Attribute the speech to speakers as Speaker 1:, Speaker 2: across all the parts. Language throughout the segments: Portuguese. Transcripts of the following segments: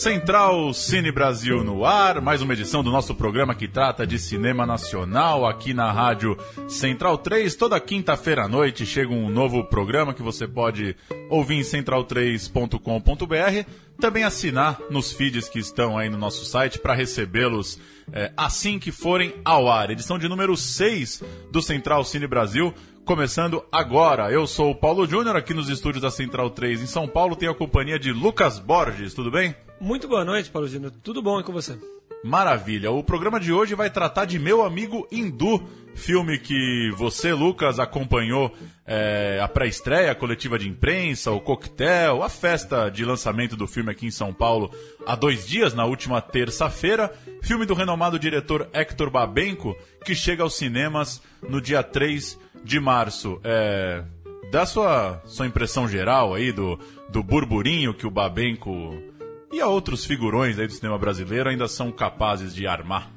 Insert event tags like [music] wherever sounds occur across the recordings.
Speaker 1: Central Cine Brasil no ar, mais uma edição do nosso programa que trata de cinema nacional aqui na Rádio Central 3. Toda quinta-feira à noite chega um novo programa que você pode ouvir em central3.com.br, também assinar nos feeds que estão aí no nosso site para recebê-los é, assim que forem ao ar. Edição de número 6 do Central Cine Brasil começando agora. Eu sou o Paulo Júnior, aqui nos estúdios da Central 3 em São Paulo. Tenho a companhia de Lucas Borges, tudo bem?
Speaker 2: Muito boa noite, Paulo Júnior. Tudo bom com você?
Speaker 1: Maravilha. O programa de hoje vai tratar de Meu Amigo Hindu, filme que você, Lucas, acompanhou é, a pré-estreia, a coletiva de imprensa, o coquetel, a festa de lançamento do filme aqui em São Paulo há dois dias, na última terça-feira. Filme do renomado diretor Hector Babenco, que chega aos cinemas no dia 3 de março. É, dá sua, sua impressão geral aí do, do burburinho que o Babenco e a outros figurões aí do cinema brasileiro ainda são capazes de armar.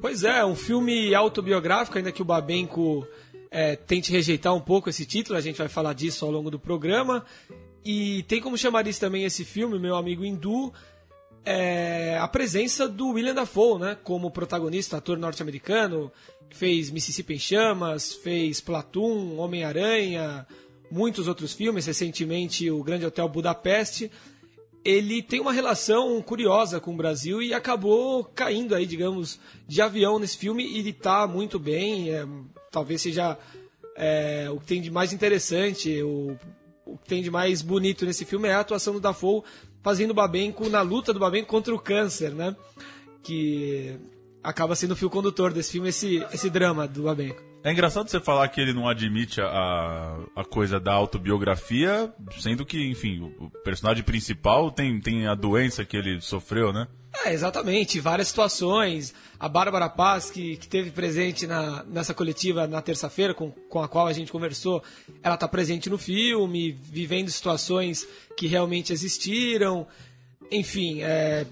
Speaker 2: Pois é, um filme autobiográfico, ainda que o Babenco é, tente rejeitar um pouco esse título, a gente vai falar disso ao longo do programa. E tem como chamar isso também esse filme, meu amigo Hindu, é, a presença do William Dafoe, né, como protagonista, ator norte-americano, fez Mississippi em Chamas, fez Platoon, Homem-Aranha, muitos outros filmes, recentemente o Grande Hotel Budapeste ele tem uma relação curiosa com o Brasil e acabou caindo aí, digamos, de avião nesse filme e ele está muito bem. É, talvez seja é, o que tem de mais interessante, o, o, que tem de mais bonito nesse filme é a atuação do Dafoe fazendo o Babenco na luta do Babenco contra o câncer, né? Que acaba sendo o fio condutor desse filme, esse, esse drama do Babenco.
Speaker 1: É engraçado você falar que ele não admite a, a coisa da autobiografia, sendo que, enfim, o personagem principal tem, tem a doença que ele sofreu, né?
Speaker 2: É, exatamente. Várias situações. A Bárbara Paz, que, que teve presente na, nessa coletiva na terça-feira, com, com a qual a gente conversou, ela está presente no filme, vivendo situações que realmente existiram. Enfim, é,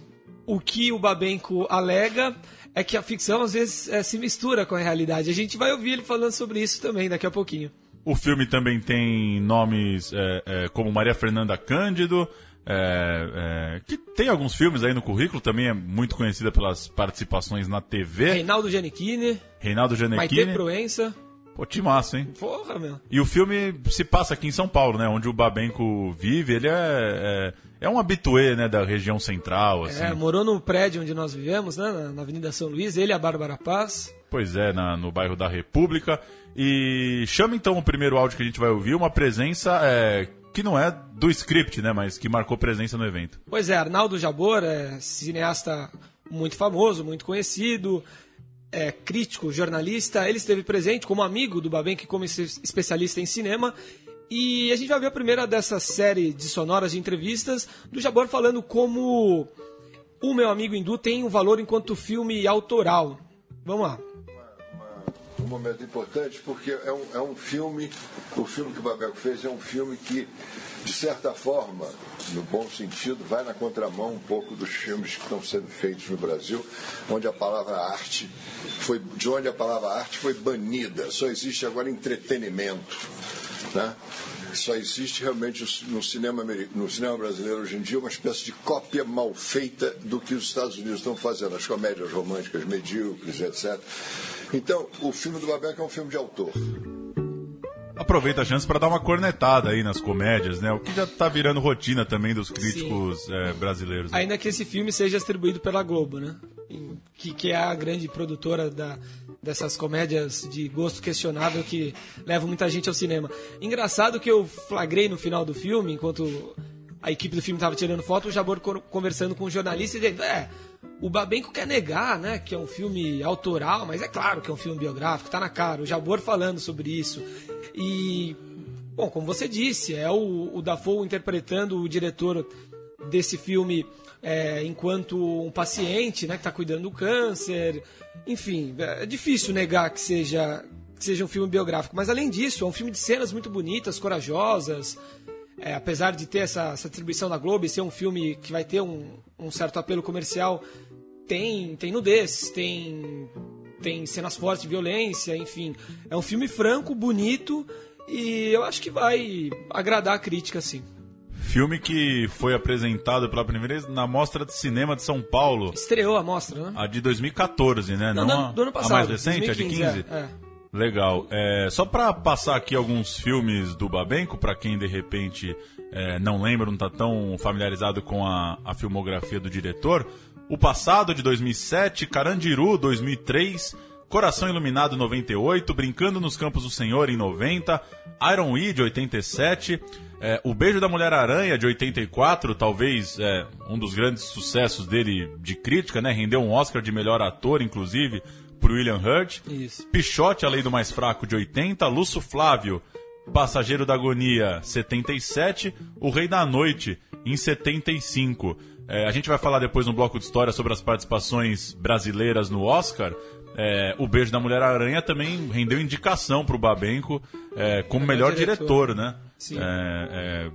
Speaker 2: o que o Babenco alega é que a ficção às vezes é, se mistura com a realidade. A gente vai ouvir ele falando sobre isso também daqui a pouquinho.
Speaker 1: O filme também tem nomes é, é, como Maria Fernanda Cândido, é, é, que tem alguns filmes aí no currículo, também é muito conhecida pelas participações na TV.
Speaker 2: Reinaldo Giannichini.
Speaker 1: Reinaldo Giannichini.
Speaker 2: Maite Proença.
Speaker 1: Pô, timaço, hein?
Speaker 2: Porra, meu.
Speaker 1: E o filme se passa aqui em São Paulo, né? Onde o Babenco vive. Ele é, é, é um habituê, né? Da região central, assim.
Speaker 2: É, morou no prédio onde nós vivemos, né? Na Avenida São Luís. Ele e a Bárbara Paz.
Speaker 1: Pois é, na, no bairro da República. E chama então o primeiro áudio que a gente vai ouvir, uma presença é, que não é do script, né? Mas que marcou presença no evento.
Speaker 2: Pois é, Arnaldo Jabor é cineasta muito famoso, muito conhecido é, crítico, jornalista, ele esteve presente como amigo do Babenck, como especialista em cinema. E a gente vai ver a primeira dessa série de sonoras de entrevistas do Jabor falando como o meu amigo hindu tem um valor enquanto filme autoral. Vamos lá
Speaker 3: um momento importante porque é um, é um filme, o filme que o Babeco fez é um filme que, de certa forma, no bom sentido, vai na contramão um pouco dos filmes que estão sendo feitos no Brasil, onde a palavra arte foi, de onde a palavra arte foi banida, só existe agora entretenimento. Né? Só existe realmente no cinema, no cinema brasileiro hoje em dia uma espécie de cópia mal feita do que os Estados Unidos estão fazendo, as comédias românticas medíocres, etc. Então, o filme do Babeco é um filme de autor.
Speaker 1: Aproveita a chance para dar uma cornetada aí nas comédias, né? O que já está virando rotina também dos críticos é, brasileiros.
Speaker 2: Né? Ainda que esse filme seja distribuído pela Globo, né? Que, que é a grande produtora da, dessas comédias de gosto questionável que levam muita gente ao cinema. Engraçado que eu flagrei no final do filme, enquanto a equipe do filme estava tirando foto, o Jabor conversando com o um jornalista e dizendo: É, o Babenco quer negar, né, que é um filme autoral, mas é claro que é um filme biográfico, tá na cara. O Jabor falando sobre isso. E, bom, como você disse, é o, o Dafoe interpretando o diretor desse filme é, enquanto um paciente né, que está cuidando do câncer. Enfim, é difícil negar que seja, que seja um filme biográfico. Mas além disso, é um filme de cenas muito bonitas, corajosas. É, apesar de ter essa, essa distribuição da Globo e ser um filme que vai ter um, um certo apelo comercial, tem, tem nudez, tem, tem cenas fortes de violência, enfim. É um filme franco, bonito e eu acho que vai agradar a crítica, sim.
Speaker 1: Filme que foi apresentado pela primeira vez na Mostra de Cinema de São Paulo.
Speaker 2: Estreou a mostra, né?
Speaker 1: A de 2014, né?
Speaker 2: Não,
Speaker 1: Não,
Speaker 2: do, do ano passado.
Speaker 1: A mais recente,
Speaker 2: 2015,
Speaker 1: a de 15?
Speaker 2: É, é.
Speaker 1: Legal. É, só para passar aqui alguns filmes do Babenco, para quem de repente é, não lembra, não está tão familiarizado com a, a, filmografia do diretor. O Passado, de 2007, Carandiru, 2003, Coração Iluminado, 98, Brincando nos Campos do Senhor, em 90, Iron We, de 87, é, O Beijo da Mulher-Aranha, de 84, talvez é, um dos grandes sucessos dele de crítica, né? Rendeu um Oscar de melhor ator, inclusive, por William Hurt.
Speaker 2: Isso.
Speaker 1: Pichote, A Lei do Mais Fraco, de 80. Lúcio Flávio, Passageiro da Agonia, 77. O Rei da Noite, em 75. É, a gente vai falar depois no bloco de história sobre as participações brasileiras no Oscar. É, o Beijo da Mulher-Aranha também rendeu indicação para o Babenco é, como melhor diretor, diretor né?
Speaker 2: Sim.
Speaker 1: É, é,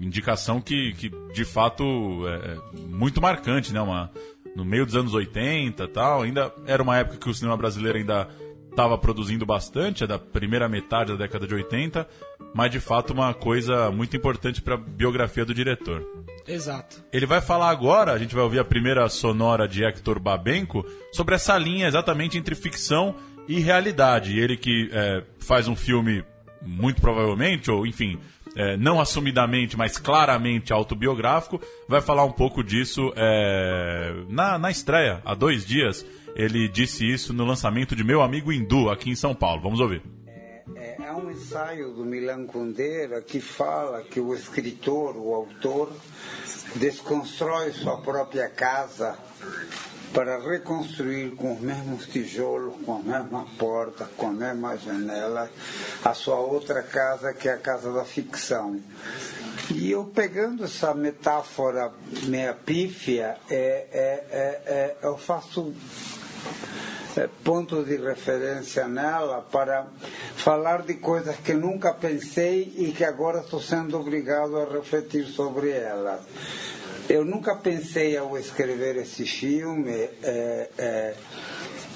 Speaker 1: indicação que, que de fato é muito marcante, né? Uma, no meio dos anos 80 tal. Ainda era uma época que o cinema brasileiro ainda estava produzindo bastante, é da primeira metade da década de 80, mas de fato uma coisa muito importante para a biografia do diretor.
Speaker 2: Exato.
Speaker 1: Ele vai falar agora, a gente vai ouvir a primeira sonora de Hector Babenco, sobre essa linha exatamente entre ficção e realidade. Ele que é, faz um filme muito provavelmente, ou enfim, é, não assumidamente, mas claramente autobiográfico, vai falar um pouco disso é, na, na estreia, há dois dias. Ele disse isso no lançamento de Meu Amigo Hindu, aqui em São Paulo. Vamos ouvir.
Speaker 4: É, é um ensaio do Milan Kundera que fala que o escritor, o autor, desconstrói sua própria casa para reconstruir com os mesmos tijolos, com as mesmas portas, com as mesmas janelas, a sua outra casa, que é a casa da ficção. E eu pegando essa metáfora meia pífia, é, é, é, é eu faço é, ponto de referência nela para falar de coisas que nunca pensei e que agora estou sendo obrigado a refletir sobre elas. Eu nunca pensei ao escrever esse filme é, é,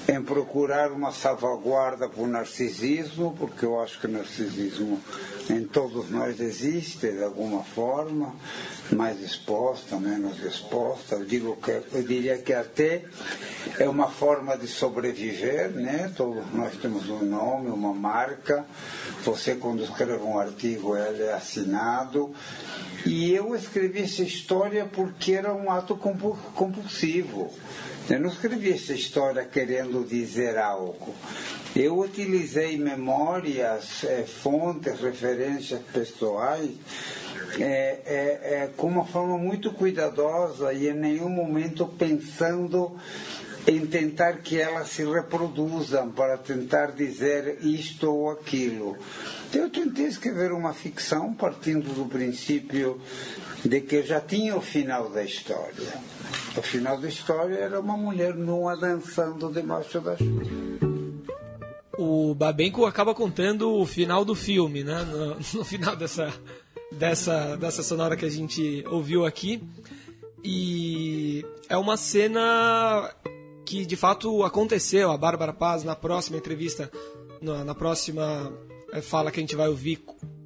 Speaker 4: em procurar uma salvaguarda para o narcisismo, porque eu acho que o narcisismo em todos nós existe de alguma forma, mais exposta, menos exposta. Eu, digo que, eu diria que até é uma forma de sobreviver, né? Todos nós temos um nome, uma marca. Você, quando escreve um artigo, ele é assinado. E eu escrevi essa história porque era um ato compulsivo. Eu não escrevi essa história querendo dizer algo. Eu utilizei memórias, é, fontes, referências pessoais é, é, é, com uma forma muito cuidadosa e em nenhum momento pensando em tentar que elas se reproduzam para tentar dizer isto ou aquilo. Eu tentei escrever uma ficção partindo do princípio de que já tinha o final da história. O final da história era uma mulher nua dançando debaixo da chuva.
Speaker 2: O Babenco acaba contando o final do filme, né? No, no final dessa, dessa, dessa sonora que a gente ouviu aqui. E é uma cena que de fato aconteceu. A Bárbara Paz, na próxima entrevista, na, na próxima eh, fala que a gente vai ouvir,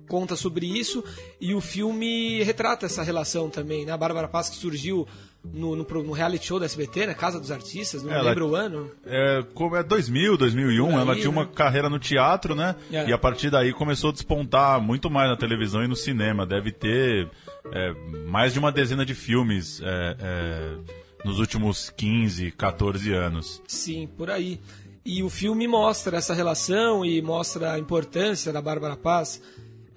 Speaker 2: conta sobre isso. E o filme retrata essa relação também. Né? A Bárbara Paz que surgiu no, no, no, reality show da SBT, na Casa dos Artistas, não ela, lembro o ano.
Speaker 1: É, como é 2000, 2001, aí, ela tinha né? uma carreira no teatro, né? É. E a partir daí começou a despontar muito mais na televisão e no cinema. Deve ter é, mais de uma dezena de filmes é, é nos últimos 15, 14 anos.
Speaker 2: Sim, por aí. E o filme mostra essa relação e mostra a importância da Bárbara Paz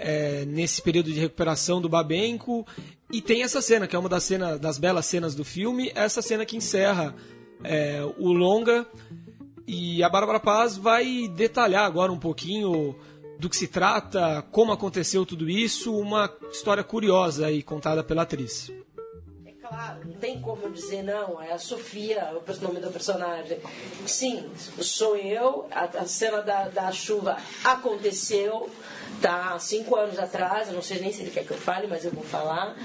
Speaker 2: é, nesse período de recuperação do Babenco. E tem essa cena, que é uma das, cenas, das belas cenas do filme, essa cena que encerra é, o longa. E a Bárbara Paz vai detalhar agora um pouquinho do que se trata, como aconteceu tudo isso, uma história curiosa aí contada pela atriz.
Speaker 5: Claro, não tem como dizer não, é a Sofia o nome do personagem. Sim, sou eu, a, a cena da, da chuva aconteceu, tá? Cinco anos atrás, eu não sei nem se ele quer que eu fale, mas eu vou falar.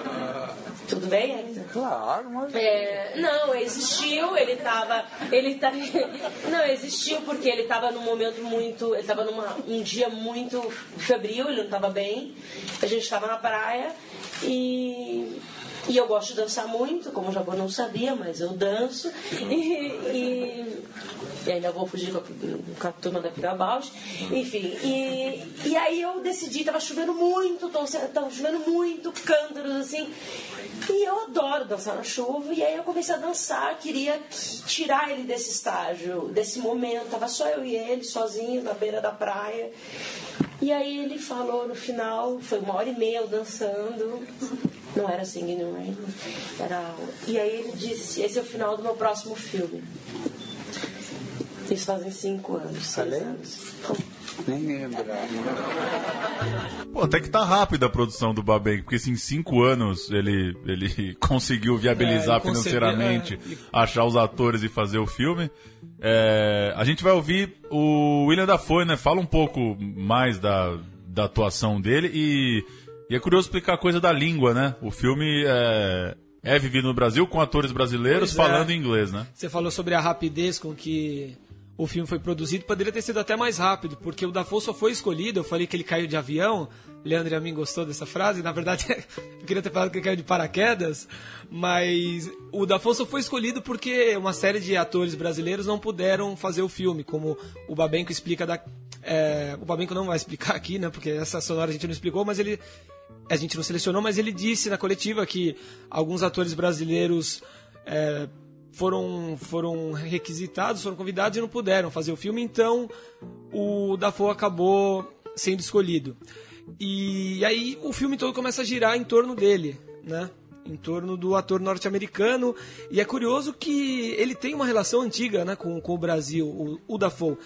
Speaker 5: [laughs] Tudo bem, Hector?
Speaker 4: Claro, mas.
Speaker 5: É, não, existiu, ele estava. Ele tá, [laughs] não, existiu porque ele estava num momento muito. Ele estava num dia muito febril, ele não estava bem. A gente estava na praia e. E eu gosto de dançar muito, como o Jabô não sabia, mas eu danço. E, e, e ainda vou fugir com a, com a turma da Pirabausch. Enfim, e, e aí eu decidi, estava chovendo muito, estava chovendo muito, cântaros assim. E eu adoro dançar na chuva, e aí eu comecei a dançar, queria tirar ele desse estágio, desse momento. Tava só eu e ele, sozinhos, na beira da praia. E aí ele falou no final, foi uma hora e meia eu dançando. Não era Singing in Rain, era... E aí ele disse, esse é o final do meu próximo filme. Isso fazem cinco anos, seis
Speaker 4: Falei?
Speaker 5: anos.
Speaker 4: Nem me lembrava. [laughs]
Speaker 1: Pô, até que tá rápida a produção do Babenco, porque assim, em cinco anos ele, ele [laughs] conseguiu viabilizar
Speaker 2: É, ele
Speaker 1: financeiramente,
Speaker 2: é, e-
Speaker 1: achar os atores e fazer o filme. É, a gente vai ouvir o William Dafoe, né? Fala um pouco mais da, da atuação dele e, e é curioso explicar a coisa da língua, né? O filme é, é vivido no Brasil com atores brasileiros
Speaker 2: Pois é.
Speaker 1: falando inglês, né?
Speaker 2: Você falou sobre a rapidez com que o filme foi produzido. Poderia ter sido até mais rápido, porque o Dafoe só foi escolhido. Eu falei que ele caiu de avião. Leandro e a mim gostou dessa frase. Na verdade, [laughs] eu queria ter falado que ele caiu de paraquedas. Mas o Dafoe só foi escolhido porque uma série de atores brasileiros não puderam fazer o filme, como o Babenco explica da. é, o Babenco não vai explicar aqui, né? Porque essa sonora a gente não explicou, mas ele a gente não selecionou, mas ele disse na coletiva que alguns atores brasileiros é, foram, foram requisitados, foram convidados e não puderam fazer o filme, então o Dafoe acabou sendo escolhido. E aí o filme todo começa a girar em torno dele, né? Em torno do ator norte-americano. E é curioso que ele tem uma relação antiga né, com, com o Brasil, o, o Dafoe.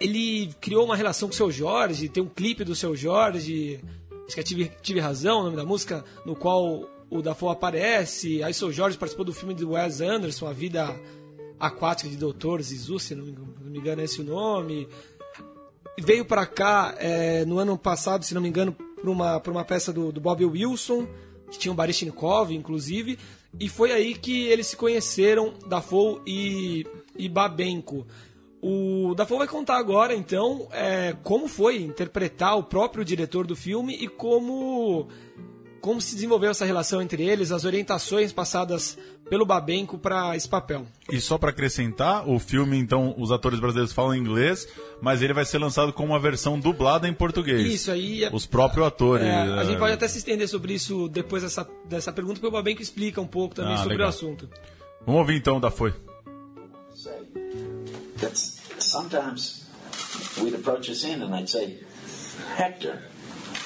Speaker 2: Ele criou uma relação com o seu Jorge, tem um clipe do seu Jorge, acho que é Tive, Tive Razão, o nome da música, no qual o Dafoe aparece. Aí o seu Jorge participou do filme do Wes Anderson, A Vida Aquática de Dr. Zizu, se não me engano- é esse o nome. Veio pra cá é, no ano passado, se não me engano, por uma, por uma peça do, do Bob Wilson, que tinha o Baryshnikov, inclusive, e foi aí que eles se conheceram, Dafoe e, e Babenco. O Dafoe vai contar agora, então, é, como foi interpretar o próprio diretor do filme e como, como se desenvolveu essa relação entre eles, as orientações passadas pelo Babenco para esse papel.
Speaker 1: E só pra acrescentar, o filme, então, os atores brasileiros falam inglês, mas ele vai ser lançado com uma versão dublada em português.
Speaker 2: Isso aí é-
Speaker 1: Os próprios atores.
Speaker 2: É, a
Speaker 1: é,
Speaker 2: gente pode até se estender sobre isso depois dessa, dessa pergunta, porque o Babenco explica um pouco também
Speaker 1: Ah,
Speaker 2: sobre
Speaker 1: legal.
Speaker 2: o assunto.
Speaker 1: Vamos ouvir então, da Foi.
Speaker 6: That sometimes we'd approach a scene and I'd say, Hector,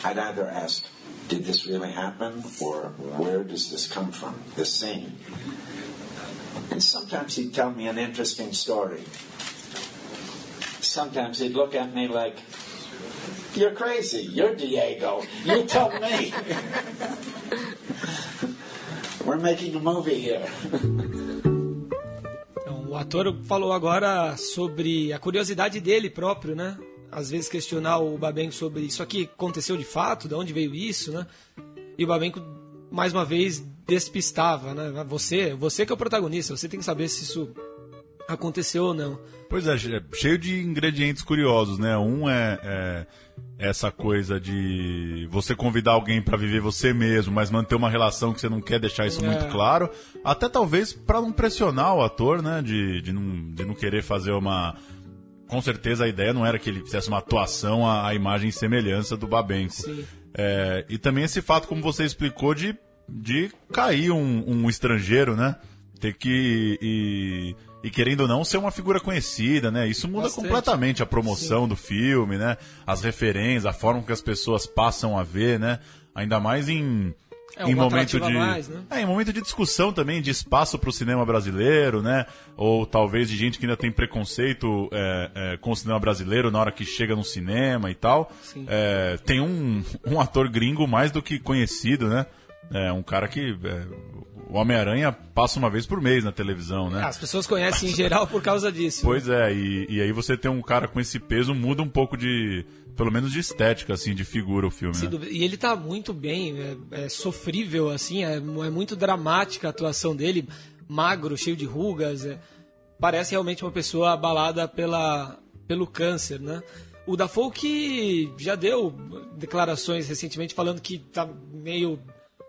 Speaker 6: I'd either ask, did this really happen? Or where does this come from, this scene? And sometimes he'd tell me an interesting story. Sometimes he'd look at me like, you're crazy. You're Diego. You tell me. [laughs] We're making a movie here. [laughs]
Speaker 2: Ator falou agora sobre a curiosidade dele próprio, né? Às vezes questionar o Babenco sobre isso aqui aconteceu de fato, de onde veio isso, né? E o Babenco, mais uma vez, despistava, né? Você, você que é o protagonista, você tem que saber se isso aconteceu ou não.
Speaker 1: Pois é, che- cheio de ingredientes curiosos, né? Um é, é essa coisa de você convidar alguém pra viver você mesmo, mas manter uma relação que você não quer deixar isso
Speaker 2: É.
Speaker 1: muito claro. Até talvez pra não pressionar o ator, né? De, de, não, de não querer fazer uma. Com certeza a ideia não era que ele fizesse uma atuação à, à imagem e semelhança do Babenco.
Speaker 2: Sim.
Speaker 1: É, e também esse fato, como você explicou, de, de cair um, um estrangeiro, né? Ter que. E, e querendo ou não, ser uma figura conhecida, né? Isso muda
Speaker 2: Bastante.
Speaker 1: completamente a promoção do filme, né? As referências, a forma que as pessoas passam a ver, né? Ainda mais em.
Speaker 2: É,
Speaker 1: em momento de.
Speaker 2: mais, né?
Speaker 1: É, em momento de discussão também, de espaço para o cinema brasileiro, né? Ou talvez de gente que ainda tem preconceito é, é, com o cinema brasileiro na hora que chega no cinema e tal.
Speaker 2: Sim.
Speaker 1: É, tem um, [laughs] um ator gringo mais do que conhecido, né? É, um cara que. O Homem-Aranha passa uma vez por mês na televisão, né?
Speaker 2: As pessoas conhecem em geral por causa disso.
Speaker 1: Pois é, e, e aí você tem um cara com esse peso, muda um pouco de. Pelo menos de estética, assim, de figura o filme. Né?
Speaker 2: E ele tá muito bem, é, é sofrível, assim, é, é muito dramática a atuação dele, magro, cheio de rugas. é- parece realmente uma pessoa abalada pela, pelo câncer, né? O Dafoe que já deu declarações recentemente falando que tá meio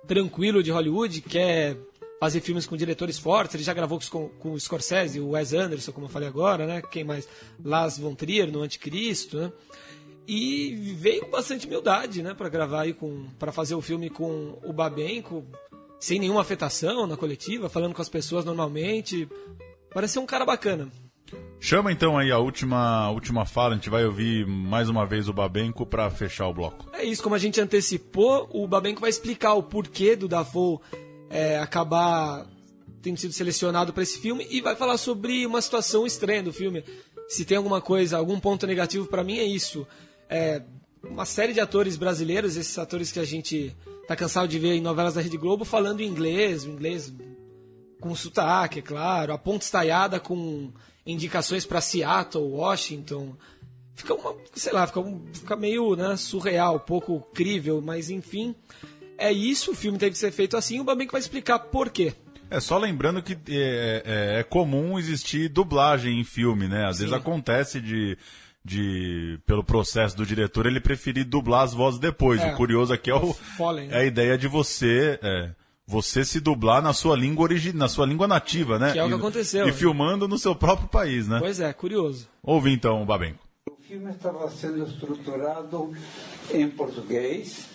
Speaker 2: tranquilo de Hollywood, quer fazer filmes com diretores fortes. Ele já gravou com, com o Scorsese, o Wes Anderson, como eu falei agora, né? Quem mais? Lars von Trier no Anticristo, né? E veio com bastante humildade, né, para gravar aí com, para fazer o filme com o Babenco, sem nenhuma afetação na coletiva, falando com as pessoas normalmente. Parece ser um cara bacana.
Speaker 1: Chama então aí a última, última fala, a gente vai ouvir mais uma vez o Babenco pra fechar o bloco.
Speaker 2: É isso, como a gente antecipou, o Babenco vai explicar o porquê do Dafoe é, acabar tendo sido selecionado para esse filme e vai falar sobre uma situação estranha do filme. Se tem alguma coisa, algum ponto negativo para mim é isso. É, uma série de atores brasileiros, esses atores que a gente tá cansado de ver em novelas da Rede Globo falando inglês, inglês com sotaque, é claro, a ponta estaiada com indicações para Seattle, Washington. Fica uma, sei lá, fica, um- fica meio né, surreal, pouco crível, mas enfim, é isso. O filme teve que ser feito assim. O Babenco vai explicar por quê.
Speaker 1: É só lembrando que é, é- é comum existir dublagem em filme, né? Às vezes acontece de, de, pelo processo do diretor, ele preferir dublar as vozes depois.
Speaker 2: É.
Speaker 1: O curioso aqui é, o,
Speaker 2: Fallen, né?
Speaker 1: é a ideia de você, é, você se dublar na sua língua origi na sua língua nativa, né?
Speaker 2: Que é o que
Speaker 1: E-
Speaker 2: aconteceu,
Speaker 1: E
Speaker 2: né?
Speaker 1: filmando no seu próprio país, né?
Speaker 2: Pois é, curioso.
Speaker 1: Ouve então, Babenco.
Speaker 4: O filme estava sendo estruturado em português,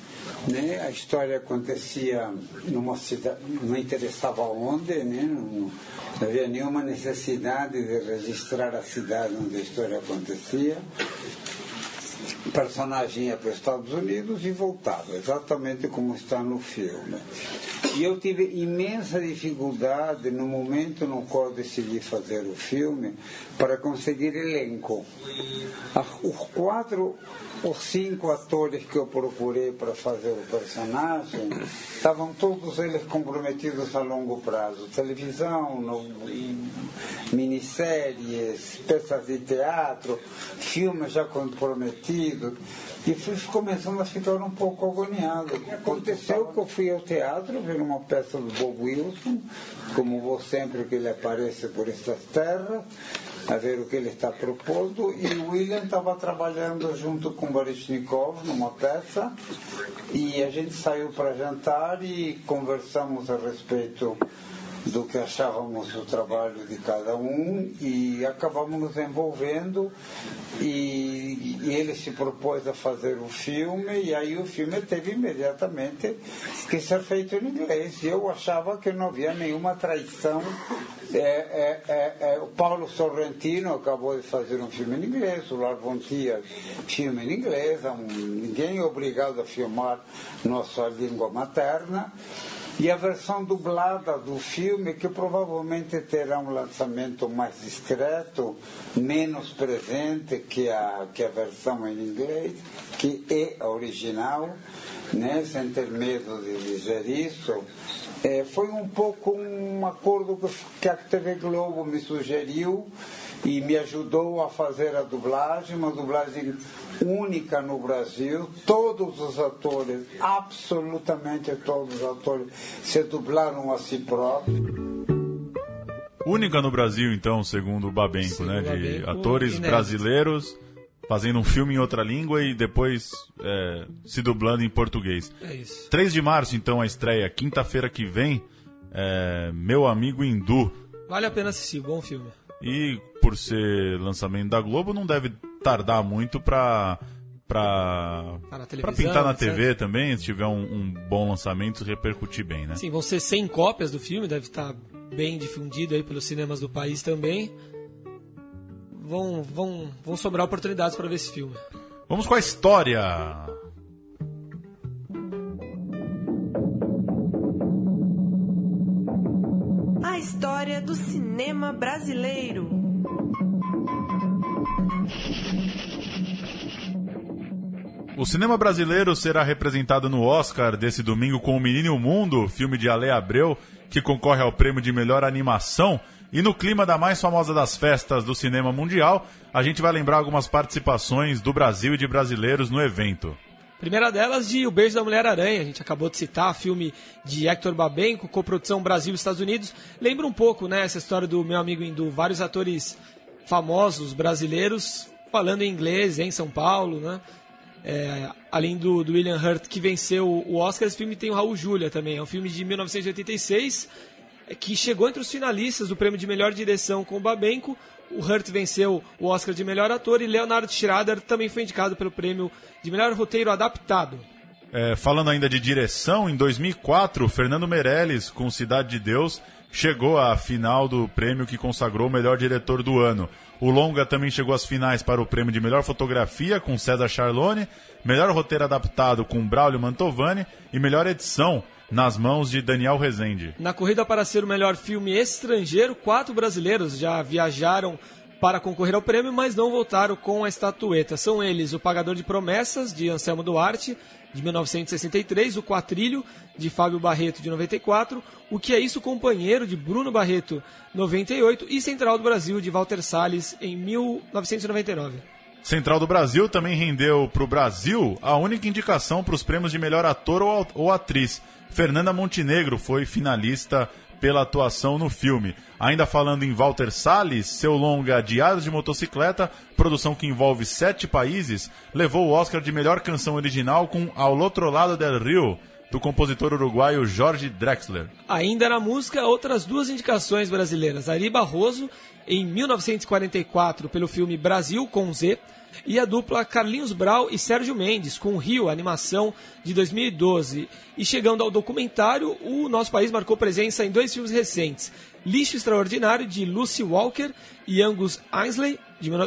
Speaker 4: né? A história acontecia numa cidade, não interessava onde, né? Não, não havia nenhuma necessidade de registrar a cidade onde a história acontecia. O personagem ia para os Estados Unidos e voltava, exatamente como está no filme. E eu tive imensa dificuldade no momento no qual decidi fazer o filme para conseguir elenco. Ah, Os quatro ou cinco atores que eu procurei para fazer o personagem estavam todos eles comprometidos a longo prazo. Televisão, no, minisséries, peças de teatro, filmes já comprometidos. E fui começando a ficar um pouco agoniado. Aconteceu que eu fui ao teatro ver uma peça do Bob Wilson, como vou sempre que ele aparece por estas terras, a ver o que ele está propondo, e o William estava trabalhando junto com Baryshnikov numa peça, e a gente saiu para jantar e conversamos a respeito do que achávamos do trabalho de cada um e acabamos nos envolvendo e, e ele se propôs a fazer o filme e aí o filme teve imediatamente que ser feito em inglês. E eu achava que não havia nenhuma traição. É, é, é, é, o Paulo Sorrentino acabou de fazer um filme em inglês, o Lars von Trier filme em inglês, um- ninguém é obrigado a filmar nossa língua materna e a versão dublada do filme, que provavelmente terá um lançamento mais discreto, menos presente que a, que a versão em inglês, que é original, né, sem ter medo de dizer isso. É, foi um pouco um acordo que a TV Globo me sugeriu e me ajudou a fazer a dublagem, uma dublagem única no Brasil. Todos os atores, absolutamente todos os atores, se dublaram a si próprios.
Speaker 1: Única no Brasil, então, segundo o Babenco,
Speaker 2: Sim,
Speaker 1: né?
Speaker 2: o
Speaker 1: De
Speaker 2: Babenco,
Speaker 1: atores
Speaker 2: inédito.
Speaker 1: brasileiros fazendo um filme em outra língua e depois é, se dublando em português.
Speaker 2: É isso.
Speaker 1: 3 de março, então, a estreia. Quinta-feira que vem, é, Meu Amigo Hindu.
Speaker 2: Vale a pena assistir, bom filme.
Speaker 1: E por ser lançamento da Globo, não deve tardar muito pra, pra,
Speaker 2: Tá
Speaker 1: pintar na
Speaker 2: etc.
Speaker 1: TV também, se tiver um, um bom lançamento, repercutir bem, né?
Speaker 2: Sim, vão ser 100 cópias do filme, deve estar bem difundido aí pelos cinemas do país também. Vão, vão, vão sobrar oportunidades para ver esse filme.
Speaker 1: Vamos com a história.
Speaker 7: A história do cinema brasileiro.
Speaker 1: O cinema brasileiro será representado no Oscar desse domingo com O Menino e o Mundo, filme de Ale Abreu, que concorre ao prêmio de melhor animação. E no clima da mais famosa das festas do cinema mundial, a gente vai lembrar algumas participações do Brasil e de brasileiros no evento.
Speaker 2: Primeira delas de O Beijo da Mulher-Aranha, a gente acabou de citar, filme de Hector Babenco, coprodução Brasil e Estados Unidos. Lembra um pouco, né, essa história do meu amigo Hindu, vários atores famosos brasileiros falando em inglês em São Paulo, né? É, além do, do, William Hurt, que venceu o Oscar, esse filme tem o Raul Julia também. É um filme de 1986 é, que chegou entre os finalistas do prêmio de melhor direção com o Babenco. O Hurt venceu o Oscar de melhor ator e Leonard Schrader também foi indicado pelo prêmio de melhor roteiro adaptado.
Speaker 1: É, falando ainda de direção, em 2004, Fernando Meirelles, com Cidade de Deus, chegou à final do prêmio que consagrou o melhor diretor do ano. O longa também chegou às finais para o prêmio de melhor fotografia com César Charlone, melhor roteiro adaptado com Braulio Mantovani e melhor edição nas mãos de Daniel Rezende.
Speaker 2: Na corrida para ser o melhor filme estrangeiro, quatro brasileiros já viajaram para concorrer ao prêmio, mas não voltaram com a estatueta. São eles O Pagador de Promessas, de Anselmo Duarte, de 1963, O Quatrilho, de Fábio Barreto, de 94, O Que É Isso Companheiro, de Bruno Barreto, 98, e Central do Brasil, de Walter Salles, em 1999.
Speaker 1: Central do Brasil também rendeu para o Brasil a única indicação para os prêmios de melhor ator ou, ou atriz. Fernanda Montenegro foi finalista pela atuação no filme. Ainda falando em Walter Salles, seu longa Diários de Motocicleta, produção que envolve sete países, levou o Oscar de melhor canção original com Ao Outro Lado del Rio, do compositor uruguaio Jorge Drexler.
Speaker 2: Ainda na música, outras duas indicações brasileiras. Ari Barroso, em 1944, pelo filme Brasil com Z, e a dupla Carlinhos Brau e Sérgio Mendes, com Rio, animação de 2012. E chegando ao documentário, o nosso país marcou presença em dois filmes recentes: Lixo Extraordinário, de Lucy Walker e Angus Ainsley,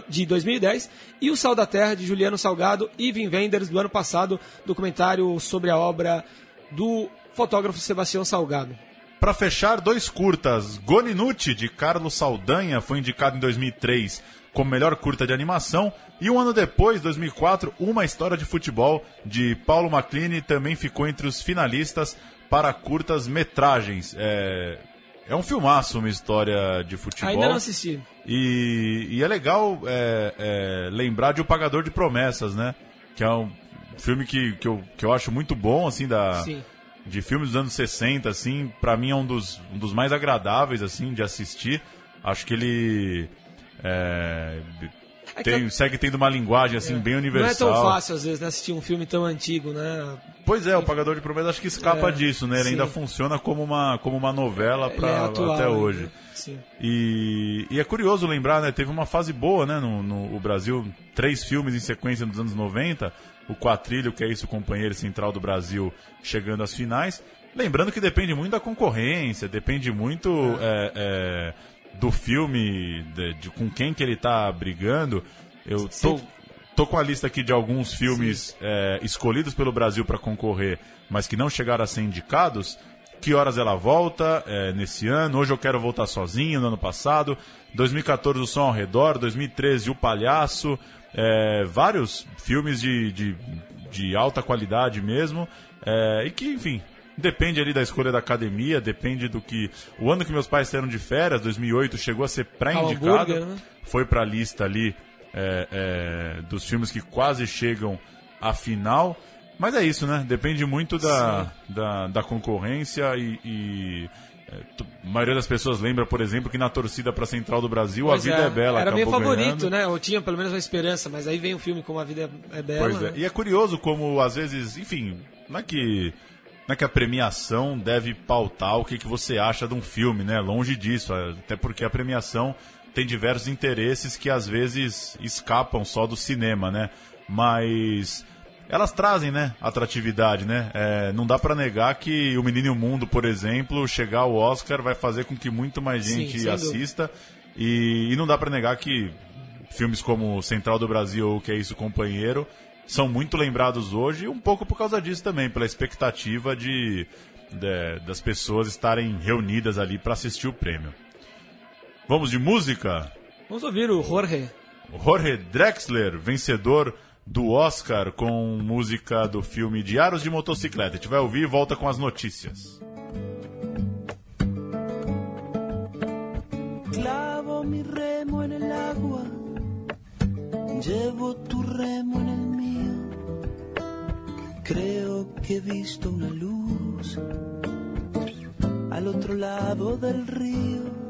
Speaker 2: de 2010, e O Sal da Terra, de Juliano Salgado e Vin Wenders, do ano passado, documentário sobre a obra do fotógrafo Sebastião Salgado.
Speaker 1: Para fechar, dois curtas. Goninuti, de Carlos Saldanha, foi indicado em 2003 como melhor curta de animação. E um ano depois, 2004, Uma História de Futebol, de Paulo Maclini, também ficou entre os finalistas para curtas metragens. É, é um filmaço, uma história de futebol.
Speaker 2: Ainda não assisti.
Speaker 1: E, e é legal é, é, lembrar de O Pagador de Promessas, né? Que é um filme que, que, eu, que eu acho muito bom, assim, da...
Speaker 2: Sim
Speaker 1: de filmes dos anos 60, assim, para mim é um dos, um dos mais agradáveis, assim, de assistir. Acho que ele é, é tem, segue tendo uma linguagem, assim, é. bem universal.
Speaker 2: Não é tão fácil, às vezes, né, assistir um filme tão antigo, né?
Speaker 1: Pois é, o Pagador de Promessas acho que escapa é, disso, né? Ele sim. ainda funciona como uma, como uma novela pra, é atual, até hoje. E, e é curioso lembrar, né? Teve uma fase boa, né? No, no Brasil, três filmes em sequência nos anos 90 o Quatrilho, que é isso, o companheiro central do Brasil, chegando às finais. Lembrando que depende muito da concorrência, depende muito é, é, do filme, de, de, com quem que ele está brigando. Eu tô, tô com a lista aqui de alguns filmes é, escolhidos pelo Brasil para concorrer, mas que não chegaram a ser indicados. Que horas ela volta é, nesse ano? Hoje eu quero voltar sozinho, no ano passado. 2014 o Som ao Redor, 2013 o Palhaço, é, vários filmes de, de, de, alta qualidade mesmo, é, e que, enfim, depende ali da escolha da academia, depende do que... O ano que meus pais saíram de férias, 2008, chegou a ser pré-indicado, né? foi para a lista ali é, é, dos filmes que quase chegam à final... Mas é isso, né? Depende muito da, da, da, concorrência e, e é, a maioria das pessoas lembra, por exemplo, que na torcida para Central do Brasil pois a vida é, é bela.
Speaker 2: Era
Speaker 1: meu
Speaker 2: favorito,
Speaker 1: ganhando.
Speaker 2: né? Eu tinha pelo menos uma esperança, mas aí vem um filme como A Vida é Bela.
Speaker 1: Pois é.
Speaker 2: Né?
Speaker 1: E é curioso como, às vezes, enfim, não é que. Não é que a premiação deve pautar o que, que você acha de um filme, né? Longe disso. Até porque a premiação tem diversos interesses que às vezes escapam só do cinema, né? Mas elas trazem, né, atratividade, né? É, não dá para negar que o Menino e o Mundo, por exemplo, chegar ao Oscar vai fazer com que muito mais gente Sim, assista. E, e, não dá para negar que filmes como Central do Brasil ou Que é Isso, Companheiro, são muito lembrados hoje, um pouco por causa disso também, pela expectativa de, de das pessoas estarem reunidas ali para assistir o prêmio. Vamos de música?
Speaker 2: Vamos ouvir o Jorge.
Speaker 1: Jorge Drexler, vencedor do Oscar com música do filme Diários de Motocicleta. A gente vai ouvir e volta com as notícias.
Speaker 8: Clavo mi remo en el agua, llevo tu remo en el. Creo que he visto una luz al otro lado del río.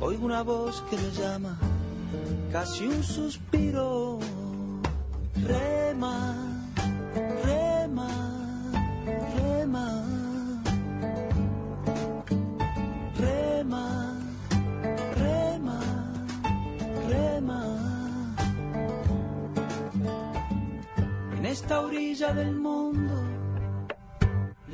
Speaker 8: Oigo una voz que me llama, casi un suspiro. Rema, rema, rema. Rema, rema, rema. En esta orilla del mundo,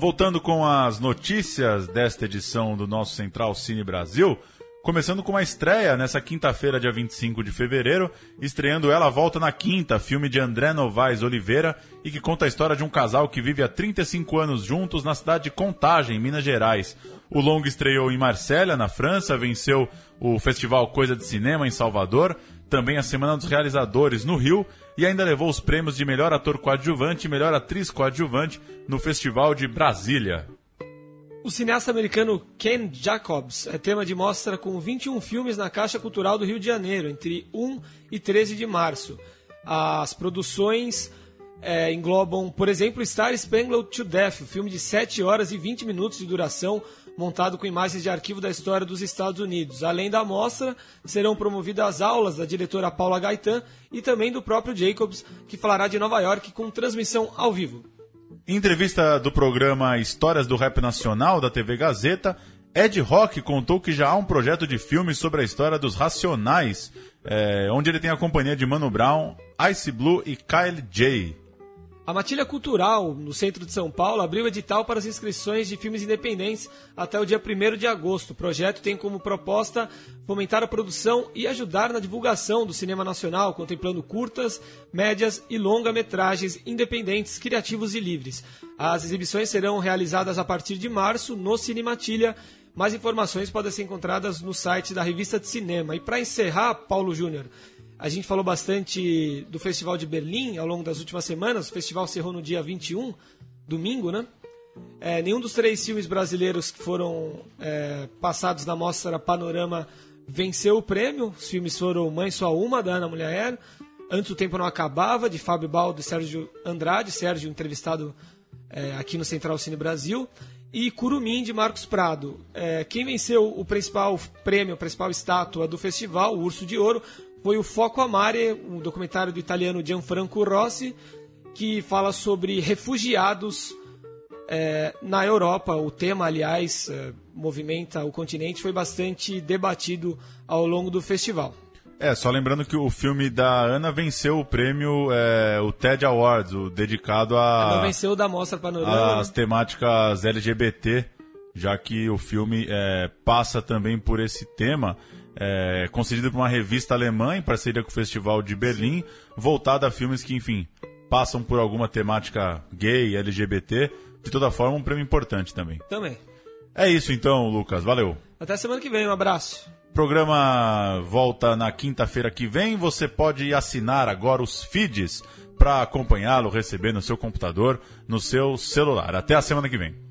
Speaker 1: Voltando com as notícias desta edição do nosso Central Cine Brasil, começando com uma estreia nessa quinta-feira, dia 25 de fevereiro, estreando Ela Volta na Quinta, filme de André Novaes Oliveira e que conta a história de um casal que vive há 35 anos juntos na cidade de Contagem, Minas Gerais. O longo estreou em Marsella, na França, venceu o Festival Coisa de Cinema em Salvador, também a Semana dos Realizadores no Rio e ainda levou os prêmios de melhor ator coadjuvante e melhor atriz coadjuvante no Festival de Brasília.
Speaker 2: O cineasta americano Ken Jacobs é tema de mostra com 21 filmes na Caixa Cultural do Rio de Janeiro, entre 1 e 13 de março. As produções é, englobam, por exemplo, Star Spangled to Death, filme de 7 horas e 20 minutos de duração, montado com imagens de arquivo da história dos Estados Unidos. Além da mostra, serão promovidas aulas da diretora Paula Gaetan e também do próprio Jacobs, que falará de Nova York com transmissão ao vivo.
Speaker 1: Em entrevista do programa Histórias do Rap Nacional da TV Gazeta, Ed Rock contou que já há um projeto de filme sobre a história dos Racionais, é, onde ele tem a companhia de Mano Brown, Ice Blue e Kyle J.
Speaker 2: A Matilha Cultural, no centro de São Paulo, abriu edital para as inscrições de filmes independentes até o dia 1 de agosto. O projeto tem como proposta fomentar a produção e ajudar na divulgação do cinema nacional, contemplando curtas, médias e longa-metragens independentes, criativos e livres. As exibições serão realizadas a partir de março no Cine Matilha. Mais informações podem ser encontradas no site da Revista de Cinema. E para encerrar, Paulo Júnior, a gente falou bastante do Festival de Berlim ao longo das últimas semanas. O festival cerrou no dia 21, domingo, né? É, nenhum dos três filmes brasileiros que foram é, passados na mostra Panorama venceu o prêmio. Os filmes foram Mãe Só Uma, da Ana Mulher, Antes o Tempo Não Acabava, de Fábio Baldo e Sérgio Andrade, Sérgio entrevistado é, aqui no Central Cine Brasil, e Curumim, de Marcos Prado. É, quem venceu o principal prêmio, a principal estátua do festival, o Urso de Ouro, foi o Foco Amare, um documentário do italiano Gianfranco Rossi, que fala sobre refugiados é, na Europa. O tema, aliás, é, movimenta o continente, foi bastante debatido ao longo do festival.
Speaker 1: É, só lembrando que o filme da Ana venceu o prêmio, é, o TED Awards, o dedicado a.
Speaker 2: Não venceu da Mostra Panorama.
Speaker 1: As
Speaker 2: né?
Speaker 1: temáticas LGBT, já que o filme é, passa também por esse tema. É, concedido por uma revista alemã em parceria com o Festival de Berlim, voltada a filmes que, enfim, passam por alguma temática gay, LGBT. De toda forma, um prêmio importante também.
Speaker 2: Também.
Speaker 1: É isso então, Lucas. Valeu.
Speaker 2: Até semana que vem. Um abraço.
Speaker 1: O programa volta na quinta-feira que vem. Você pode assinar agora os feeds para acompanhá-lo, receber no seu computador, no seu celular. Até a semana que vem.